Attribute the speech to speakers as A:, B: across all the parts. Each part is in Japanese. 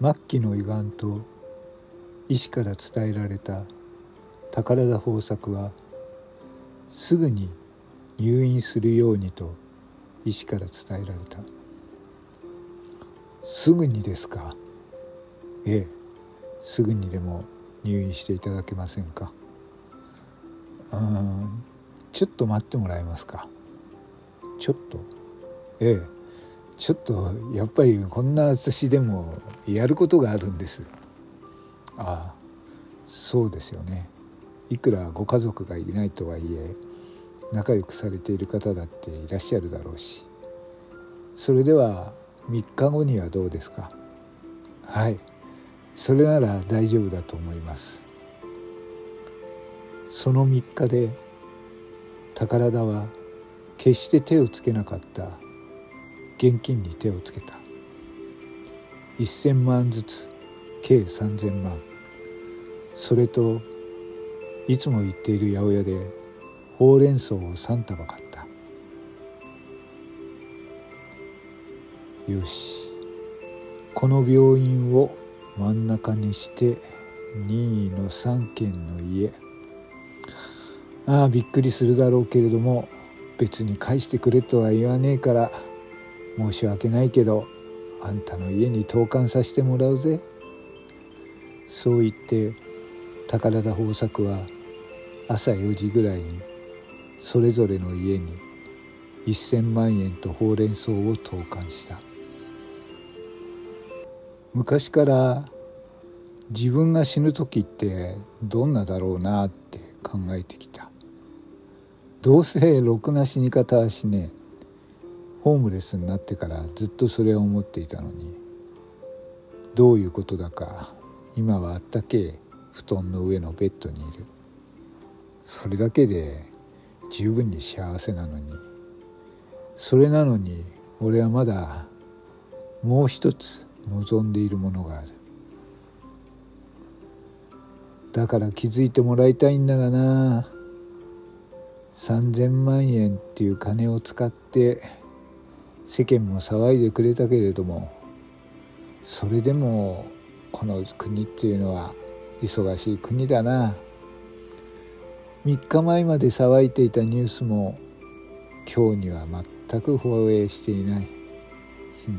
A: 末期の胃がんと医師から伝えられた宝田豊作はすぐに入院するようにと医師から伝えられた。すぐにですか？ええ。すぐにでも入院していただけませんか？うんちょっと待ってもらえますか？ちょっと。ええ。ちょっとやっぱりこんな私でもやることがあるんです。ああそうですよね。いくらご家族がいないとはいえ仲良くされている方だっていらっしゃるだろうし。それでは3日後にはどうですか？はい。それなら大丈夫だと思います。その3日で宝田は決して手をつけなかった現金に手をつけた。1,000万ずつ計3,000万。それといつも言っている八百屋でほうれん草を3束買った。よし。この病院を真ん中にして2位の3軒の家。ああびっくりするだろうけれども別に返してくれとは言わねえから。申し訳ないけどあんたの家に投函させてもらうぜ。そう言って宝田豊作は朝4時ぐらいにそれぞれの家に1,000万円とほうれん草を投函した。昔から自分が死ぬ時ってどんなだろうなって考えてきた。どうせろくな死に方はしねえ。ホームレスになってからずっとそれを思っていたのにどういうことだか今はあったけえ布団の上のベッドにいる。それだけで十分に幸せなのに。それなのに俺はまだもう一つ望んでいるものがある。だから気づいてもらいたいんだがな。3,000万円っていう金を使って世間も騒いでくれたけれどもそれでもこの国っていうのは忙しい国だな。3日前まで騒いでいたニュースも今日には全く放映していない、う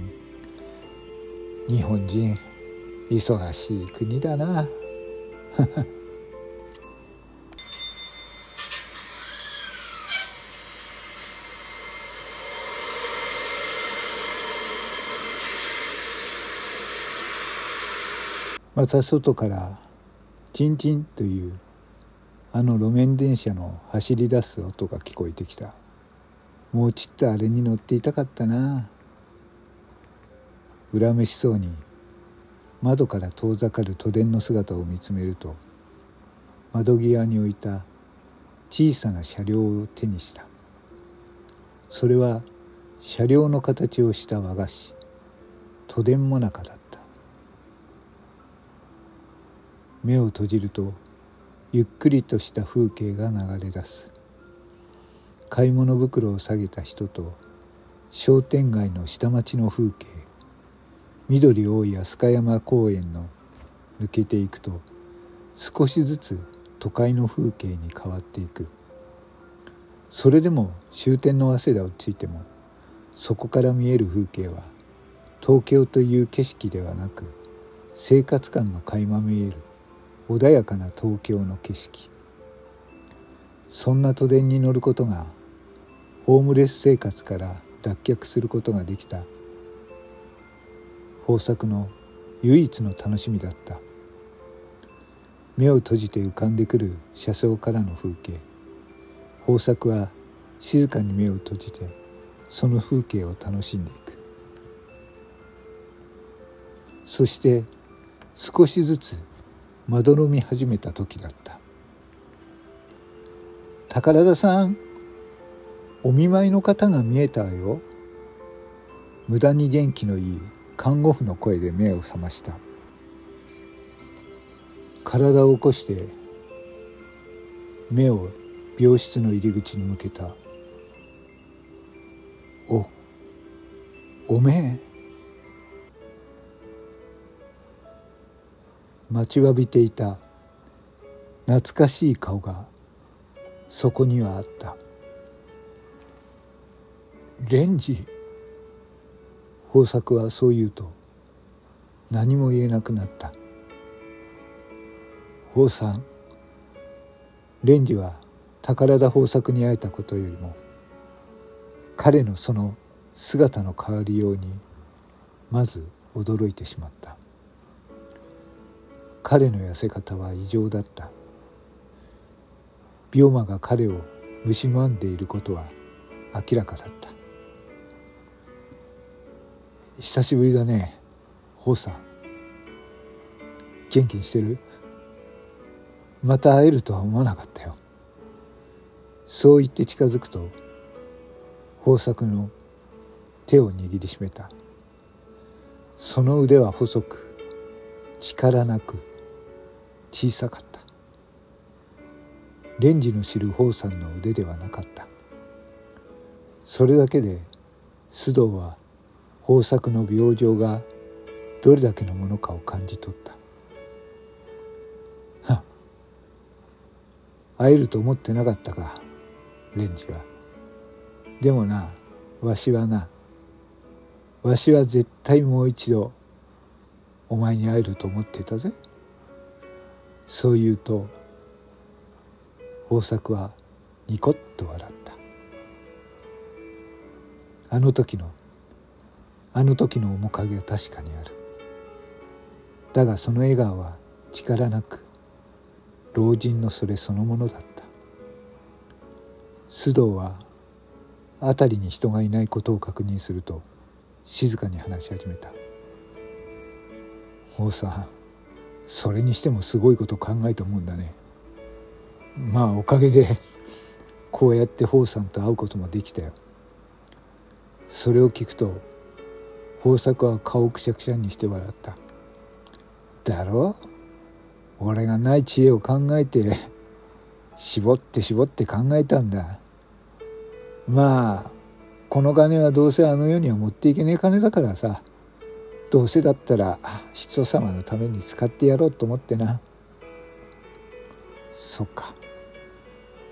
A: ん、日本人忙しい国だな。また外からチンチンというあの路面電車の走り出す音が聞こえてきた。もうちっとあれに乗っていたかったな。恨めしそうに窓から遠ざかる都電の姿を見つめると窓際に置いた小さな車両を手にした。それは車両の形をした和菓子。都電もなかだった。目を閉じるとゆっくりとした風景が流れ出す。買い物袋を下げた人と商店街の下町の風景緑多い飛鳥山公園の抜けていくと少しずつ都会の風景に変わっていく。それでも終点の早稲田をついてもそこから見える風景は東京という景色ではなく生活感の垣間見える。穏やかな東京の景色。そんな都電に乗ることがホームレス生活から脱却することができた。豊作の唯一の楽しみだった。目を閉じて浮かんでくる車窓からの風景。豊作は静かに目を閉じてその風景を楽しんでいく。そして少しずつまどろみ始めた時だった。宝田さんお見舞いの方が見えたよ。無駄に元気のいい看護婦の声で目を覚ました。体を起こして目を病室の入り口に向けた。おおめえ待ちわびていた。懐かしい顔がそこにはあった。レンジ。豊作はそう言うと何も言えなくなった。豊さん。レンジは宝田豊作に会えたことよりも彼のその姿の変わりようにまず驚いてしまった。彼の痩せ方は異常だった。病魔が彼を蝕んでいることは明らかだった。久しぶりだねホウさん。元気にしてる？また会えるとは思わなかったよ。そう言って近づくと豊作の手を握りしめた。その腕は細く力なく小さかった。レンジの知る宝さんの腕ではなかった。それだけで須藤は豊作の病状がどれだけのものかを感じ取った。は会えると思ってなかったかレンジは。でもなわしはなわしは絶対もう一度お前に会えると思っていたぜ。そう言うと豊作はニコッと笑った。あの時のあの時の面影は確かにある。だがその笑顔は力なく老人のそれそのものだった。須藤は辺りに人がいないことを確認すると静かに話し始めた「王さんそれにしてもすごいこと考えたもんだね。まあおかげで こうやって宝さんと会うこともできたよ。それを聞くと豊作は顔をくしゃくしゃにして笑った。だろ？俺がない知恵を考えて絞って絞って考えたんだ。まあこの金はどうせあの世には持っていけねえ金だからさ。どうせだったら人様のために使ってやろうと思ってな。そっか。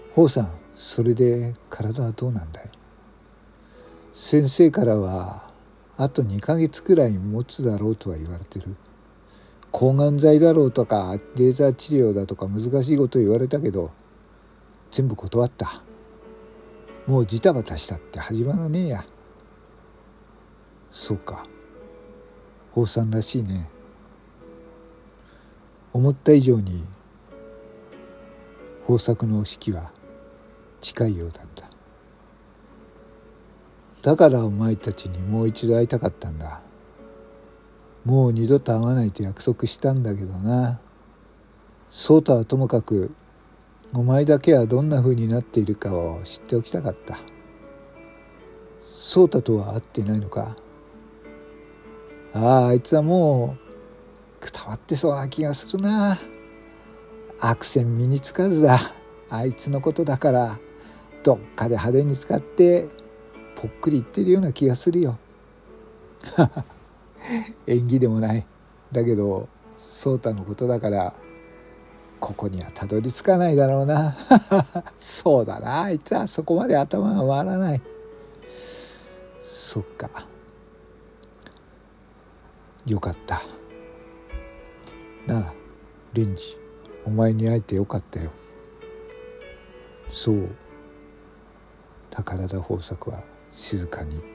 A: 宝さんそれで体はどうなんだい？先生からはあと2ヶ月くらい持つだろうとは言われてる。抗がん剤だろうとかレーザー治療だとか難しいこと言われたけど全部断った。もうジタバタしたって始まらねえや。そうか。宝さんらしいね。思った以上に豊作の式は近いようだった。だからお前たちにもう一度会いたかったんだ。もう二度と会わないと約束したんだけどな。そうとはともかくお前だけはどんな風になっているかを知っておきたかった。颯太とは会ってないのか。あああいつはもうくたばってそうな気がするな。悪戦身につかずだ。あいつのことだからどっかで派手に使ってぽっくり言ってるような気がするよ。縁起でもない。だけど颯太のことだからここにはたどり着かないだろうな。そうだな。あいつはそこまで頭が回らない。そっか。よかった。なあレンジお前に会えてよかったよ。そう。宝田豊作は静かに。言った